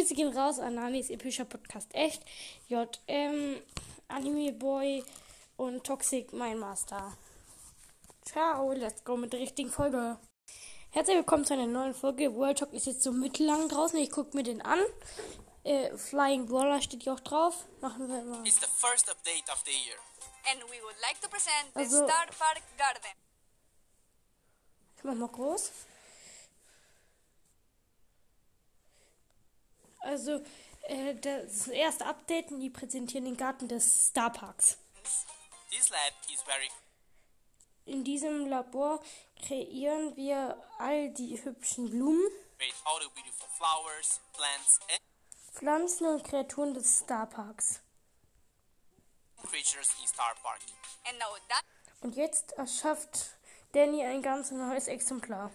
Grüße gehen raus an Nanis epischer Podcast echt, JM, Anime Boy und Toxic Mein Master. Ciao, let's go mit der richtigen Folge. Herzlich willkommen zu einer neuen Folge. World Talk ist jetzt so mittellang draußen. Ich gucke mir den an. Äh, Flying Brawler steht hier auch drauf. Machen wir mal. It's the first update of the year. and we would like to present the Also- Star Park Garden. Ich mach mal groß. Also, äh, das erste Update und die präsentieren den Garten des Starparks. This lab is very In diesem Labor kreieren wir all die hübschen Blumen, great, all the beautiful flowers, plants, and Pflanzen und Kreaturen des Starparks. creatures in Star Park. And now that Und jetzt erschafft Danny ein ganz neues Exemplar.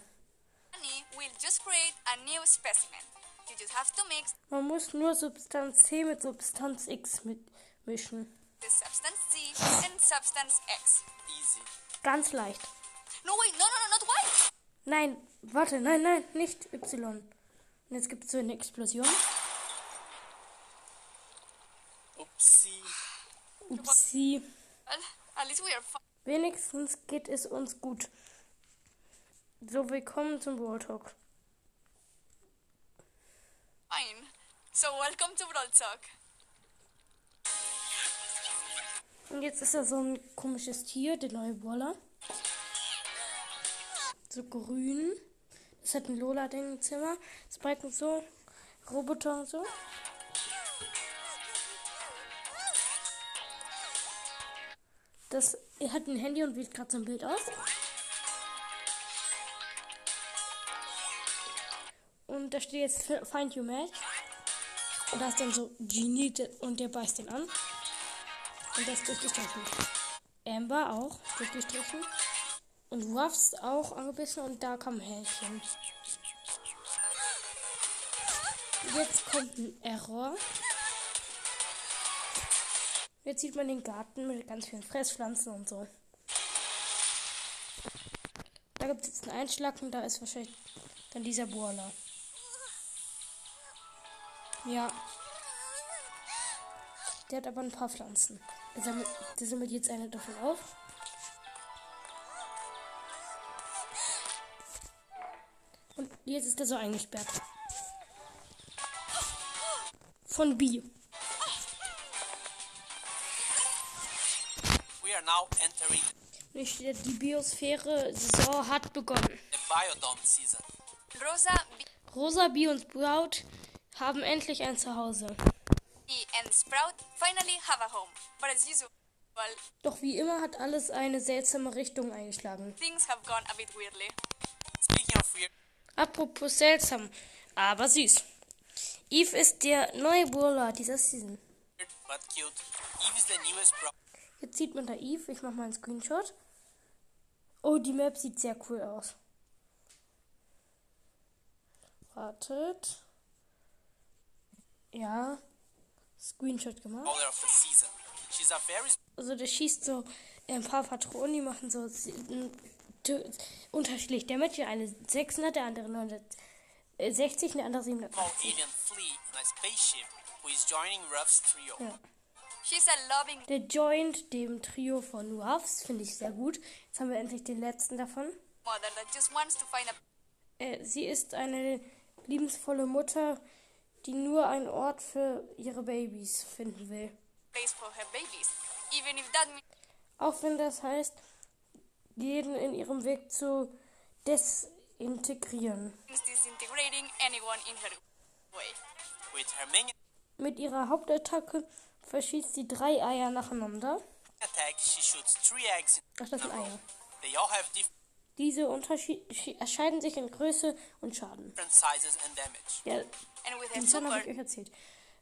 Danny will just create a new specimen. You just have to mix Man muss nur Substanz C mit Substanz X mitmischen. substance C and substance X. Easy. Ganz leicht. No, wait, no, no, no, not Y. Nein, warte, nein, nein, nicht Y. Und jetzt gibt es so eine Explosion. Upsi. Fine. Wenigstens geht es uns gut. So, willkommen zum World Talk. So welcome to Brawl. Und jetzt ist da so ein komisches Tier, der neue Brawler. So grün. Das hat ein Lola-Ding im Zimmer. Spike und so. Roboter und so. Das er hat ein Handy und wählt gerade so ein Bild aus. Und da steht jetzt Find You Match. Und da ist dann so Genie und der beißt den an. Und das durchgestrichen. Amber auch durchgestrichen. Und Ruffs auch angebissen und da kam Hähnchen. Jetzt kommt ein Error. Jetzt sieht man den Garten mit ganz vielen Fresspflanzen und so. Da gibt es jetzt einen Einschlag und da ist wahrscheinlich dann dieser Boiler. Ja. Der hat aber ein paar Pflanzen. Der sammelt, der sammelt jetzt eine davon auf. Und jetzt ist er so eingesperrt. Von B. We are now entering die Biosphäre-Saison hat begonnen. Rosa, Rosa, B und Sprout haben endlich ein Zuhause. Doch wie immer hat alles eine seltsame Richtung eingeschlagen. Apropos seltsam, aber süß. Eve ist der neue Brawler dieser Season. Jetzt sieht man da Eve. Ich mach mal einen Screenshot. Oh, die Map sieht sehr cool aus. Wartet. Ja. Screenshot gemacht. Very Also der schießt so ein paar Patronen, die machen so unterschiedlich Damage. Der eine 600, der andere 960, der andere small 780. alien flea in a spaceship who is joining Ruff's trio. Ja. She's a loving Der joint dem Trio von Ruffs, finde ich sehr gut. Jetzt haben wir endlich den letzten davon. mother that just wants to find a Äh, sie ist eine liebensvolle Mutter, die nur einen Ort für ihre Babys finden will. Auch wenn das heißt, jeden in ihrem Weg zu desintegrieren. Mit ihrer Hauptattacke verschießt sie drei Eier nacheinander. attack, she shoots three eggs in Ach, das sind Eier. They all have different Diese Unterschied erscheinen sich in Größe und Schaden. Ja, super, habe ich euch erzählt.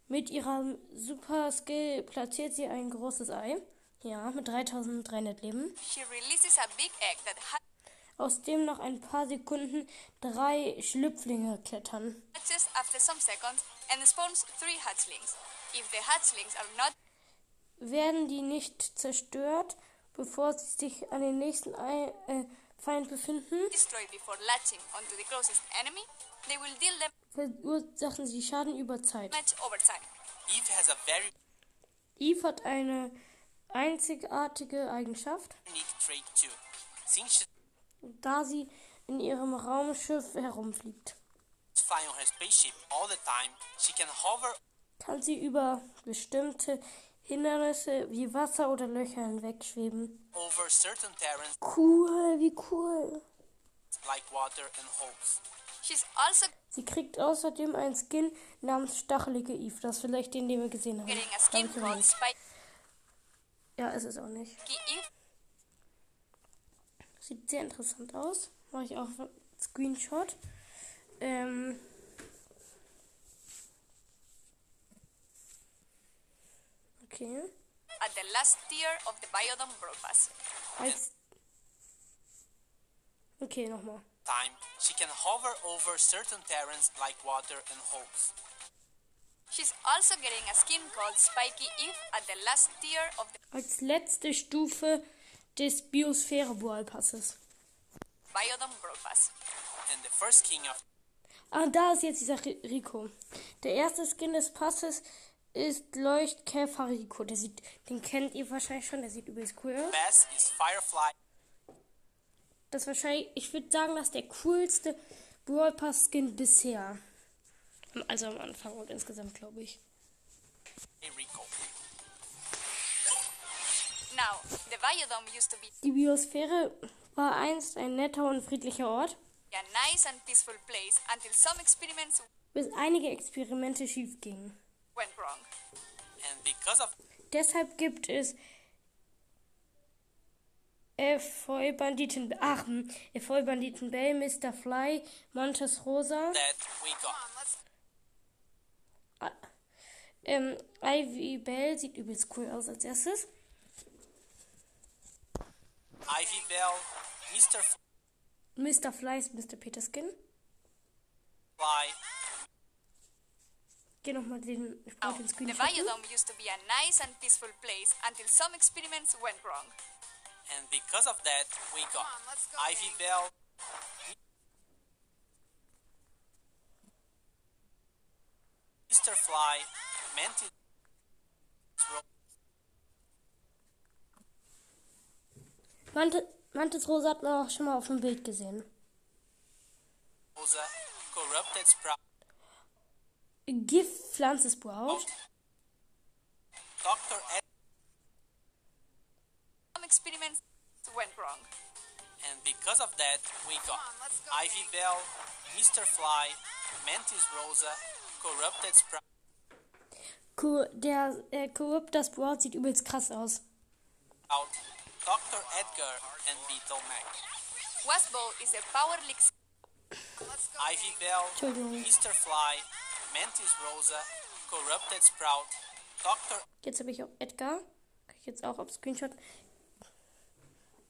Mit ihrem Super Skill platziert sie ein großes Ei. Ja, mit 3300 Leben. aus dem nach ein paar Sekunden drei Schlüpflinge klettern. Werden die nicht zerstört, bevor sie sich an den nächsten Ei, äh, Feind befinden? destroyed before latching onto the closest enemy, they will deal verursachen sie Schaden über Zeit. Eve has a very Eve hat eine einzigartige Eigenschaft, da sie in ihrem Raumschiff herumfliegt. flying on her spaceship all the time, she can hover Kann sie über bestimmte Hindernisse wie Wasser oder Löcher hinwegschweben. over certain terrains Cool, wie cool. like water and holes. She's also Sie kriegt außerdem einen Skin namens Stachelige Eve. Das ist vielleicht den, den wir gesehen haben. Ja, ist es auch nicht. Sieht sehr interessant aus. Mache ich auch einen Screenshot. Ähm. Okay. at the last tier of the Biodome Broadpass. Als. Okay, nochmal. Time, she can hover over certain terrains like water and holes. She's also getting a skin called Spiky Eve at the last tier of the Als letzte Stufe des Biosphäre-Boalpasses. Biodome Broadpass. And the first king of Ah, da ist jetzt dieser Ri- Rico. Der erste Skin des Passes ist Leuchtkäfer Rico. Der sieht, den kennt ihr wahrscheinlich schon. Der sieht übelst cool aus. best is Firefly Das wahrscheinlich, ich würde sagen, das ist der coolste Brawl Pass Skin bisher. Also am Anfang und insgesamt, glaube ich. Rico. Now, the Biodome used to be Die Biosphäre war einst ein netter und friedlicher Ort, a nice and peaceful place until some experiments bis einige Experimente schief gingen. Went wrong. And because of Deshalb gibt es Efeu Banditen, ach, hm, Efeu Banditen Bell, Mr. Fly, Montes Rosa, that, we got ähm, Ivy Bell sieht übelst cool aus als erstes. Ivy Bell, Mr. Mr. Fly ist Mr. Peter Skin. Fly, Geh nochmal den, ich brauche den the Screenshot. Biodome used to be a nice and peaceful place until some experiments went wrong. and because of that, we got Ivy Bell, Mr. Fly, Mantis Mante, Mantis Rosa hat man auch schon mal auf dem Bild gesehen. Rosa, Corrupted Sprout, Giftpflanze Sprout. Dr. Ed, Some experiments went wrong. and because of that, we got Ivy Bell, Mr. Fly, Mantis Rosa, Corrupted Sprout, Ko der äh, Corruptor Sprout sieht übelst krass aus. Dr. Edgar, and Beetle Mac. Wasbo is a power leak Ivy Bell. Mr. Fly, Mantis Rosa, Corrupted Sprout, Dr. Jetzt habe ich auch Edgar. Kann ich jetzt auch auf Screenshot.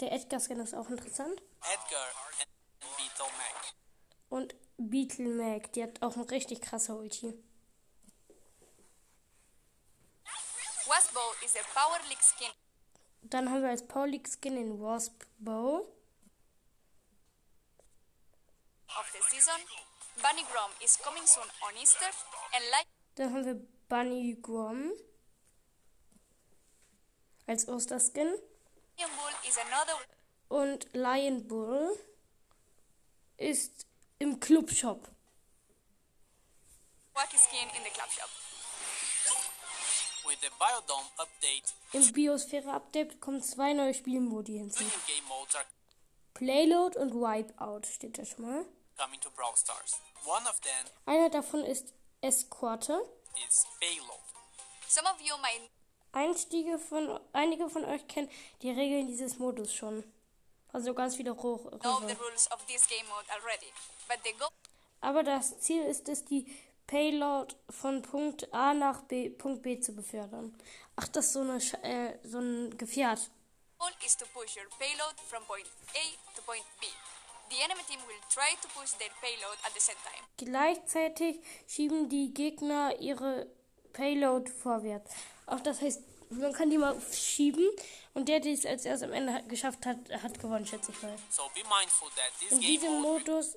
Der Edgar-Skin ist auch interessant. Edgar, and, and Beetle Mac. Und Beetle Mac, die hat auch eine richtig krasse Ulti. Wasbo is a power leak skin Dann haben wir als Paulik Skin den Wasp Bow. of the season. Bunny Grom is coming soon on Easter, and like Dann haben wir Bunny Grom als Osterskin. Lion Bull is another Und Lion Bull ist im Clubshop. wacky skin in the club shop. With the Biodome update, Im Biosphäre-Update kommen zwei neue Spielmodi hinzu. new game modes are Playload und Wipeout steht da schon mal. Coming to Brawl Stars. One of them Einer davon ist Eskorte. is Payload. Some of you might Einstiege von, einige von euch kennen die Regeln dieses Modus schon. Also ganz viele Roh- know the Röhre. rules of this game mode already, but the goal Aber das Ziel ist es, die Payload von Punkt A nach B, Punkt B zu befördern. Ach, das ist so, eine, Sch- äh, so ein Gefährt. is to push your payload from point A to point B. The enemy team will try to push their payload at the same time. Gleichzeitig schieben die Gegner ihre Payload vorwärts. Auch das heißt, man kann die mal schieben und der, der es als erst am Ende hat- geschafft hat, hat gewonnen, schätze ich mal. So be mindful that this In diesem Modus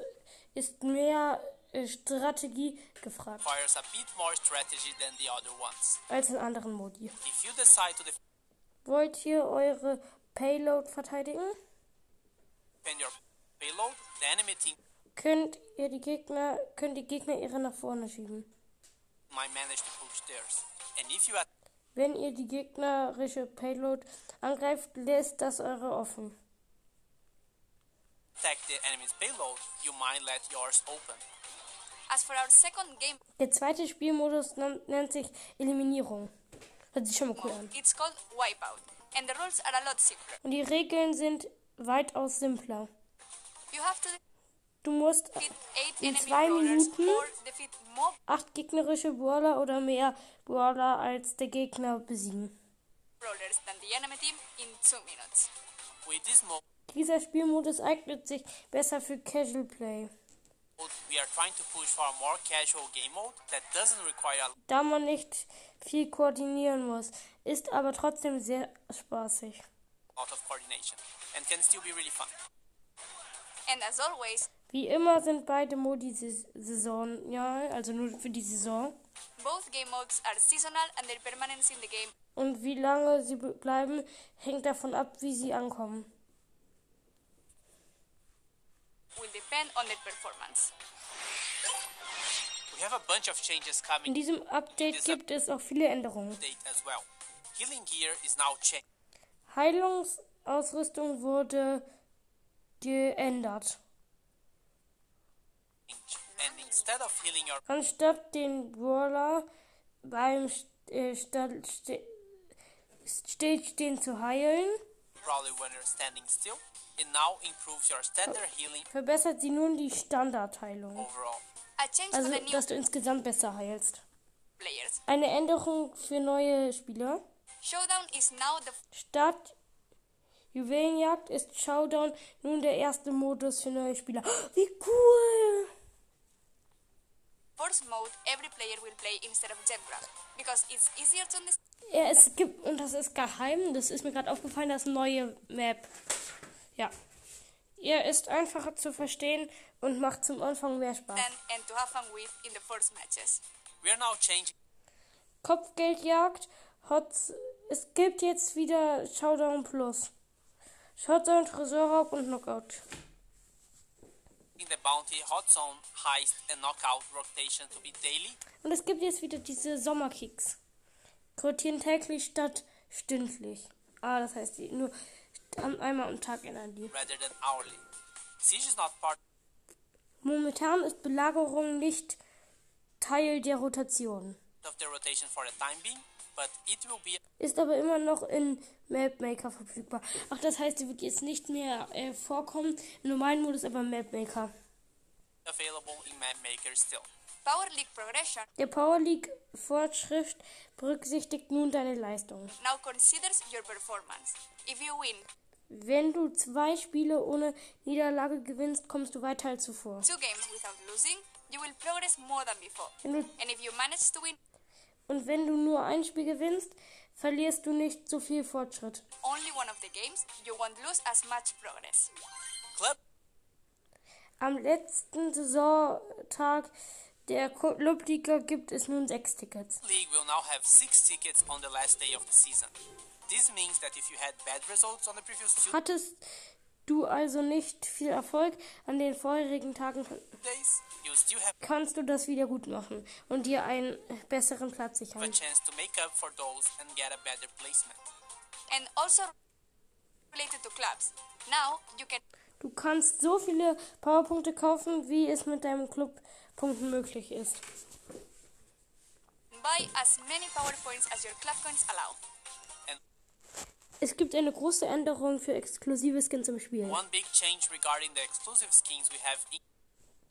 ist mehr äh, Strategie gefragt requires a bit more strategy than the other ones. als in anderen Modi. If you decide to Wollt ihr eure Payload verteidigen? Defend your payload, the enemy team Könnt ihr die Gegner, können die Gegner ihre nach vorne schieben. might manage to push theirs. And if you attack Wenn ihr die gegnerische Payload angreift, lässt das eure offen. the enemy's payload, you might let yours open. As for our second game Der zweite Spielmodus nennt sich Eliminierung. Hört sich schon mal cool an. it's called Wipeout, and the rules are a lot simpler. Und die Regeln sind weitaus simpler. Du musst In zwei Minuten- acht gegnerische Brawler oder mehr Brawler als der Gegner besiegen. Dieser Spielmodus eignet sich besser für Casual Play, da man nicht viel koordinieren muss, ist aber trotzdem sehr spaßig. lot of coordination and can still be really fun. And as always, Wie immer sind beide Modi sais- saisonal, also nur für die Saison. both game modes are seasonal and their permanence in the game Und wie lange sie be- bleiben, hängt davon ab, wie sie ankommen. will depend on their performance. We have a bunch of changes In coming diesem Update gibt es auch viele Änderungen. update as well. Healing gear is now changed. Heilungsausrüstung wurde geändert. Anstatt den Brawler beim äh, Sta- Ste Stillstehen zu heilen, verbessert sie nun die Standardheilung. Also, dass du insgesamt besser heilst. players. Eine Änderung für neue Spieler. Showdown is now the Statt Juwelenjagd ist Showdown nun der erste Modus für neue Spieler. Wie cool! first mode every player will play instead of Gem Grab because it's easier to understand Ja, es gibt, und das ist geheim, das ist mir gerade aufgefallen, das neue Map. Ja. Er ist einfacher zu verstehen und macht zum Anfang mehr Spaß. and to have fun with in the first matches. We are now changing Kopfgeldjagd, Hots, es gibt jetzt wieder Showdown Plus. Showdown, Tresorraub und Knockout. the bounty, hot zone, heist, and knockout rotation to be daily. Und es gibt jetzt wieder diese Sommerkicks. Rotieren täglich statt stündlich. Ah, das heißt, die nur einmal am Tag ändern die. rather than hourly. Siege is not part Momentan ist Belagerung nicht Teil der Rotation. of the rotation for the time being, but it will be Ist aber immer noch in Mapmaker verfügbar. Ach, das heißt, sie wird jetzt nicht mehr äh, vorkommen. Im normalen Modus aber im Mapmaker. available in Map Maker still. Power League progression Der Power League Fortschritt berücksichtigt nun deine Leistung. now considers your performance. If you win Wenn du zwei Spiele ohne Niederlage gewinnst, kommst du weiter als zuvor. two games without losing, you will progress more than before. Wenn du, And if you manage to win und wenn du nur ein Spiel gewinnst, verlierst du nicht so viel Fortschritt. only one of the games, you won't lose as much progress. Club Am letzten Saisontag der Clubliga gibt es nun sechs Tickets. League will now have six tickets on the last day of the season. This means that if you had bad results on the previous two Hattest du also nicht viel Erfolg an den vorherigen Tagen, kannst du das wieder gut machen und dir einen besseren Platz sichern. also Du kannst so viele Powerpunkte kaufen, wie es mit deinem Clubpunkten möglich ist. buy as many power points as your club coins allow. Es gibt eine große Änderung für exklusive Skins im Spiel. one big change regarding the exclusive skins we have in-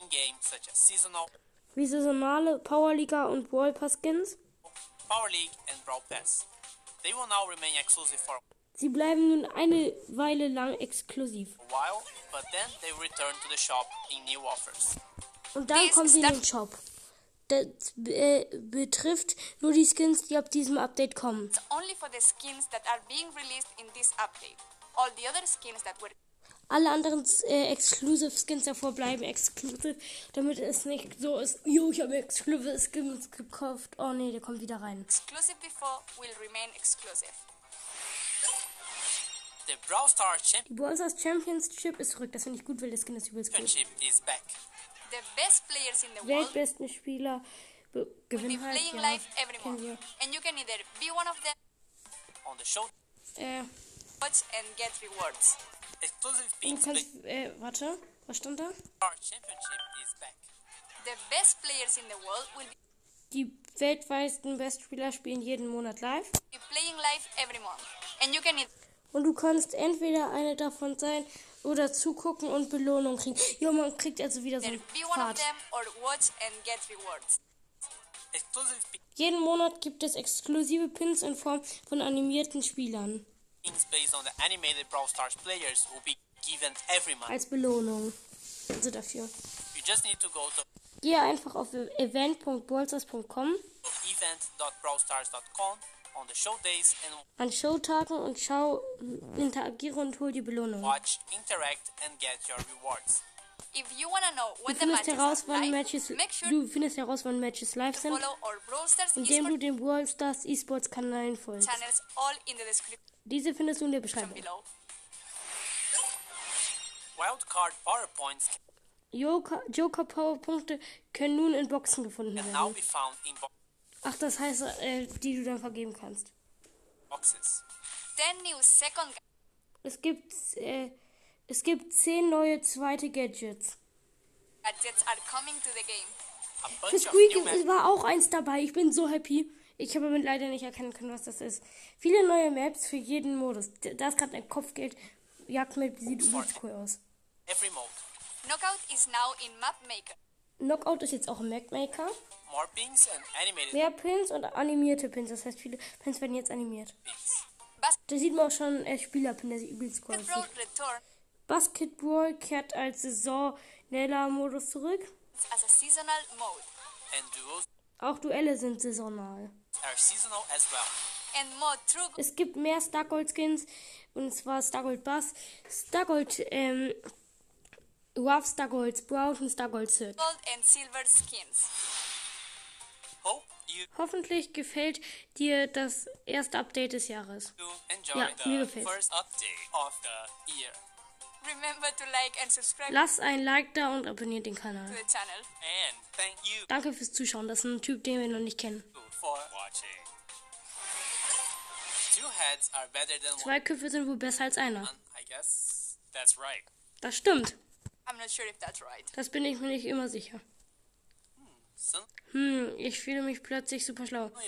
in-game, such as seasonal, Wie saisonale Powerliga und Brawl Pass Skins. Power League, and Brawl Pass. They will now remain exclusive for Sie bleiben nun eine Weile lang exklusiv. a while, but then they return to the shop in new offers. Und dann Dies kommen sie in den Shop. Das äh, betrifft nur die Skins, die ab diesem Update kommen. It's only for the skins that are being released in this update. All the other skins that were alle anderen äh, Exclusive Skins davor bleiben exclusive, damit es nicht so ist, jo, ich habe Exclusive Skins gekauft. Oh nee, der kommt wieder rein. Exclusive before will remain exclusive. The Brawl Stars Die Brawl Stars Championship ist zurück. Das finde ich gut, weil der Skin ist übelst gut. Championship is back. The best players in the world Weltbesten Spieler be- will be gewinnen halt. playing Ja, live every month. wir. And you can either be one of them, On the show, Äh, watch and get rewards. pins kannst, äh, warte, was stand da? Star Championship is back. The best players in the world will Die weltweiten Bestspieler spielen jeden Monat live. be playing live every month. And you can either Und du kannst entweder eine davon sein oder zugucken und Belohnung kriegen. Ja, man kriegt also wieder so rewards. Exclusive Jeden Monat gibt es exklusive Pins in Form von animierten Spielern als Belohnung. Also dafür. You just need to go to Gehe einfach auf on the show days and an Showtagen und schau, interagiere und hol die Belohnung. watch, interact, and get your rewards. If you want to know Du when the findest matches heraus, wann live, Matches, make sure du findest heraus, wann Matches live sind, indem du den Brawl Stars Esports Kanälen folgst. channels all in the description Diese findest du in der Beschreibung. Wildcard PowerPoints Joker, Joker Powerpunkte können nun in Boxen gefunden werden. Ach, das heißt, äh, die du dann vergeben kannst. boxes. 10 new second Es gibt, äh, es gibt zehn neue zweite Gadgets. gadgets are coming to the game. Für Squeak war auch eins dabei. Ich bin so happy. Ich habe aber leider nicht erkennen können, was das ist. Viele neue Maps für jeden Modus. Da ist gerade ein Kopfgeld. Jagdmap sieht übelst cool aus. every mode. Knockout is now in Map Maker. Knockout ist jetzt auch ein Mapmaker. More pins and animated Mehr Pins und animierte Pins. Das heißt, viele Pins werden jetzt animiert. Da sieht man auch schon äh, Spielerpin, der sieht übelst cool. Return Basketball kehrt als saisoneller Modus zurück. as a seasonal mode. And duos Auch Duelle sind saisonal. are seasonal as well. And Mode True Es gibt mehr Stargold Skins und zwar Stargold Bass, Stargold ähm, Ruff, Stargold Sprout und Stargold Sid. Gold and Silver skins. Hope you Hoffentlich gefällt dir das erste Update des Jahres. Ja, mir the gefällt's. first update of the year. Remember to like and subscribe Lass ein Like da und abonniert den Kanal. Danke fürs Zuschauen. Das ist ein Typ, den wir noch nicht kennen. for watching. Two heads are better than one, Zwei Köpfe sind wohl besser als einer. Das stimmt. I'm not sure if that's right. Das bin ich mir nicht immer sicher. So, Hm, ich fühle mich plötzlich super schlau. too.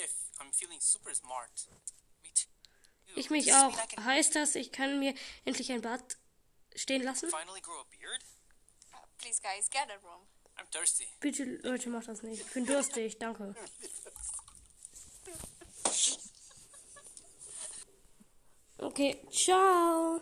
Ich mich auch. Heißt das, ich kann mir endlich ein Bart stehen lassen? finally grow a beard? Please, guys, get a room. I'm thirsty. Bitte, Leute, macht das nicht. Ich bin durstig, danke. Okay, ciao.